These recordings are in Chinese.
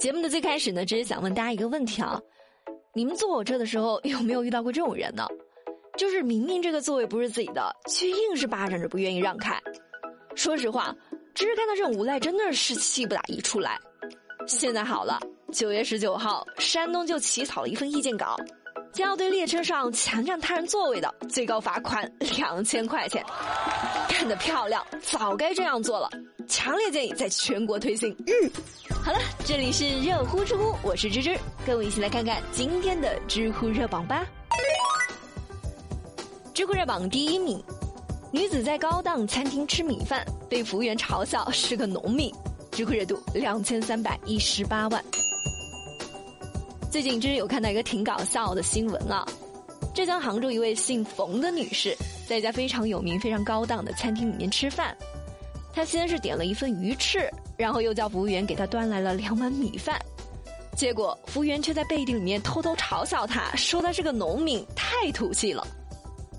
节目的最开始呢，只是想问大家一个问题啊：你们坐我这的时候有没有遇到过这种人呢？就是明明这个座位不是自己的，却硬是霸占着不愿意让开。说实话，只是看到这种无赖，真的是气不打一处来。现在好了，九月十九号，山东就起草了一份意见稿，将要对列车上强占他人座位的，最高罚款两千块钱。干得漂亮，早该这样做了。强烈建议在全国推行。嗯，好了，这里是热乎知乎，我是芝芝，跟我一起来看看今天的知乎热榜吧。知乎热榜第一名，女子在高档餐厅吃米饭，被服务员嘲笑是个农民。知乎热度两千三百一十八万。最近真是有看到一个挺搞笑的新闻啊，浙江杭州一位姓冯的女士，在一家非常有名、非常高档的餐厅里面吃饭。她先是点了一份鱼翅，然后又叫服务员给她端来了两碗米饭。结果服务员却在背地里面偷偷嘲笑她，说她是个农民，太土气了。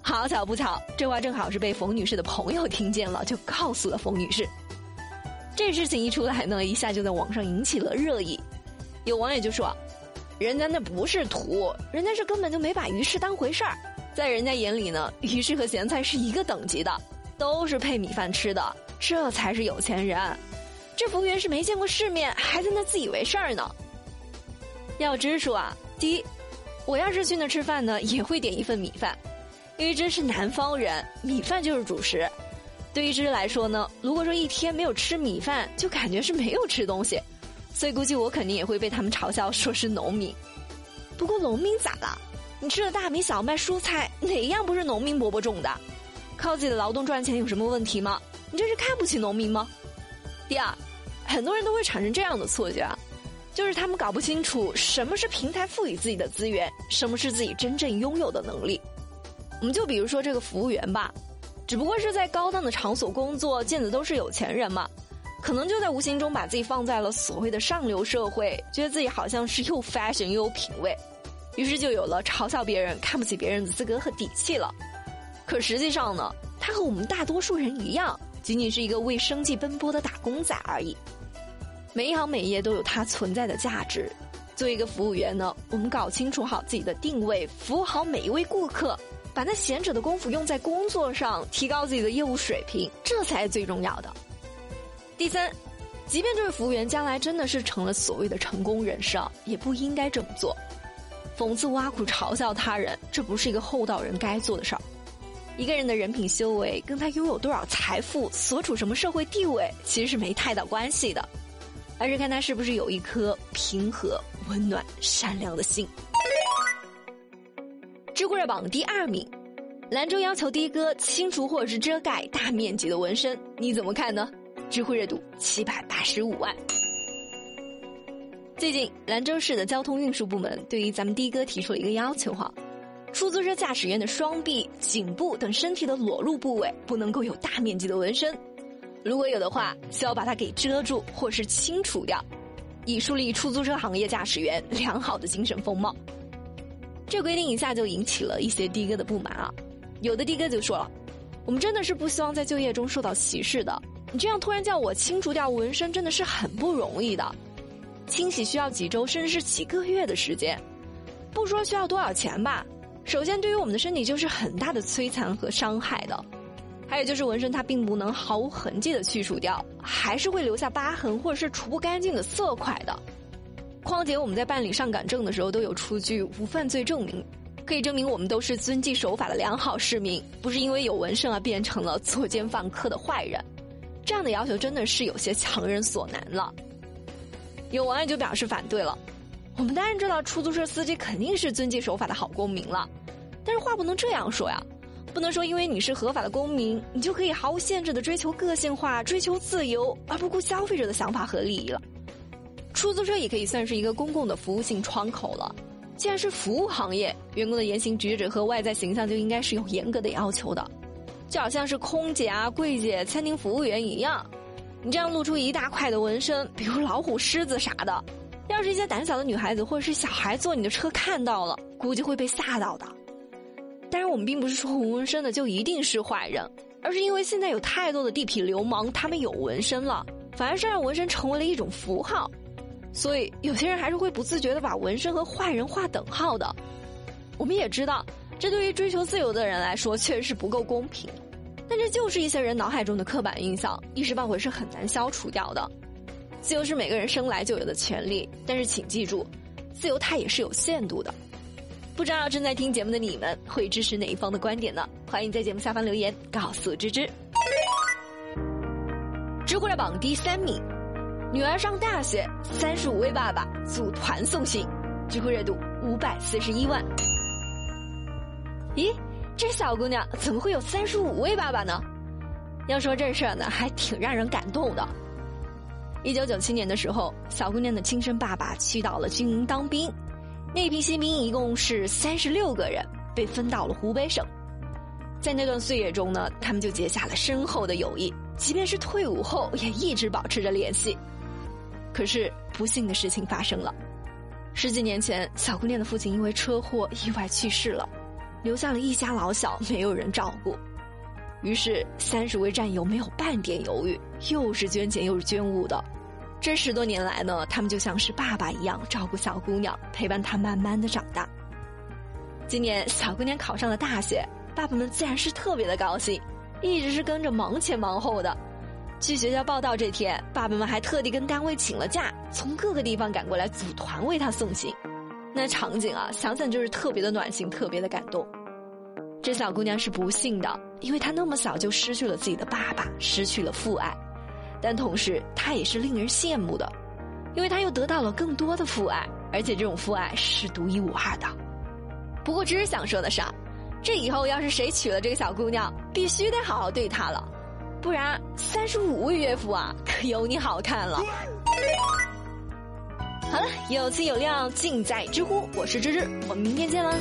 好巧不巧，这话正好是被冯女士的朋友听见了，就告诉了冯女士。这事情一出来呢，一下就在网上引起了热议。有网友就说：“人家那不是土，人家是根本就没把鱼翅当回事儿，在人家眼里呢，鱼翅和咸菜是一个等级的，都是配米饭吃的，这才是有钱人。这服务员是没见过世面，还在那自以为是呢。”要知说啊，第一，我要是去那吃饭呢，也会点一份米饭。因为这是南方人，米饭就是主食。对于芝芝来说呢，如果说一天没有吃米饭，就感觉是没有吃东西，所以估计我肯定也会被他们嘲笑说是农民。不过农民咋了？你吃的大米、小麦、蔬菜，哪一样不是农民伯伯种的？靠自己的劳动赚钱有什么问题吗？你这是看不起农民吗？第二，很多人都会产生这样的错觉啊，就是他们搞不清楚什么是平台赋予自己的资源，什么是自己真正拥有的能力。我们就比如说这个服务员吧，只不过是在高档的场所工作，见的都是有钱人嘛，可能就在无形中把自己放在了所谓的上流社会，觉得自己好像是又 fashion 又有品味，于是就有了嘲笑别人、看不起别人的资格和底气了。可实际上呢，他和我们大多数人一样，仅仅是一个为生计奔波的打工仔而已。每一行每业都有它存在的价值。作为一个服务员呢，我们搞清楚好自己的定位，服务好每一位顾客。把那闲着的功夫用在工作上，提高自己的业务水平，这才是最重要的。第三，即便这位服务员将来真的是成了所谓的成功人士啊，也不应该这么做。讽刺、挖苦、嘲笑他人，这不是一个厚道人该做的事儿。一个人的人品修为，跟他拥有多少财富、所处什么社会地位，其实是没太大关系的，而是看他是不是有一颗平和、温暖、善良的心。知乎热榜第二名，兰州要求的哥清除或者是遮盖大面积的纹身，你怎么看呢？知乎热度七百八十五万。最近，兰州市的交通运输部门对于咱们的哥提出了一个要求哈，出租车驾驶员的双臂、颈部等身体的裸露部位不能够有大面积的纹身，如果有的话，需要把它给遮住或是清除掉，以树立出租车行业驾驶员良好的精神风貌。这规定一下就引起了一些的哥的不满啊，有的的哥就说了：“我们真的是不希望在就业中受到歧视的，你这样突然叫我清除掉纹身，真的是很不容易的。清洗需要几周甚至是几个月的时间，不说需要多少钱吧，首先对于我们的身体就是很大的摧残和伤害的。还有就是纹身它并不能毫无痕迹的去除掉，还是会留下疤痕或者是除不干净的色块的。”况且我们在办理上岗证的时候都有出具无犯罪证明，可以证明我们都是遵纪守法的良好市民，不是因为有纹身而变成了作奸犯科的坏人。这样的要求真的是有些强人所难了。有网友就表示反对了。我们当然知道出租车司机肯定是遵纪守法的好公民了，但是话不能这样说呀，不能说因为你是合法的公民，你就可以毫无限制的追求个性化、追求自由，而不顾消费者的想法和利益了。出租车也可以算是一个公共的服务性窗口了。既然是服务行业，员工的言行举止和外在形象就应该是有严格的要求的，就好像是空姐啊、柜姐、餐厅服务员一样。你这样露出一大块的纹身，比如老虎、狮子啥的，要是一些胆小的女孩子或者是小孩坐你的车看到了，估计会被吓到的。当然，我们并不是说纹身的就一定是坏人，而是因为现在有太多的地痞流氓，他们有纹身了，反而是让纹身成为了一种符号。所以有些人还是会不自觉的把纹身和坏人划等号的。我们也知道，这对于追求自由的人来说确实是不够公平，但这就是一些人脑海中的刻板印象，一时半会是很难消除掉的。自由是每个人生来就有的权利，但是请记住，自由它也是有限度的。不知道正在听节目的你们会支持哪一方的观点呢？欢迎在节目下方留言告诉芝芝。知乎热榜第三名，女儿上大学，三十五位爸爸组团送信，知乎热度五百四十一万。咦，这小姑娘怎么会有三十五位爸爸呢？要说这事儿呢，还挺让人感动的。一九九七年的时候，小姑娘的亲生爸爸去到了军营当兵，那批新兵一共是三十六个人，被分到了湖北省。在那段岁月中呢，他们就结下了深厚的友谊，即便是退伍后也一直保持着联系。可是不幸的事情发生了，十几年前，小姑娘的父亲因为车祸意外去世了，留下了一家老小，没有人照顾。于是，三十位战友没有半点犹豫，又是捐钱又是捐物的。这十多年来呢，他们就像是爸爸一样照顾小姑娘，陪伴她慢慢的长大。今年小姑娘考上了大学，爸爸们自然是特别的高兴，一直是跟着忙前忙后的。去学校报道这天，爸爸们还特地跟单位请了假，从各个地方赶过来组团为她送行。那场景啊，想想就是特别的暖心，特别的感动。这小姑娘是不幸的，因为她那么小就失去了自己的爸爸，失去了父爱。但同时，她也是令人羡慕的，因为她又得到了更多的父爱，而且这种父爱是独一无二的。不过，只是想说的是，这以后要是谁娶了这个小姑娘，必须得好好对她了，不然三十五位岳父啊，可有你好看了。好了，有情有料尽在知乎，我是芝芝，我们明天见了。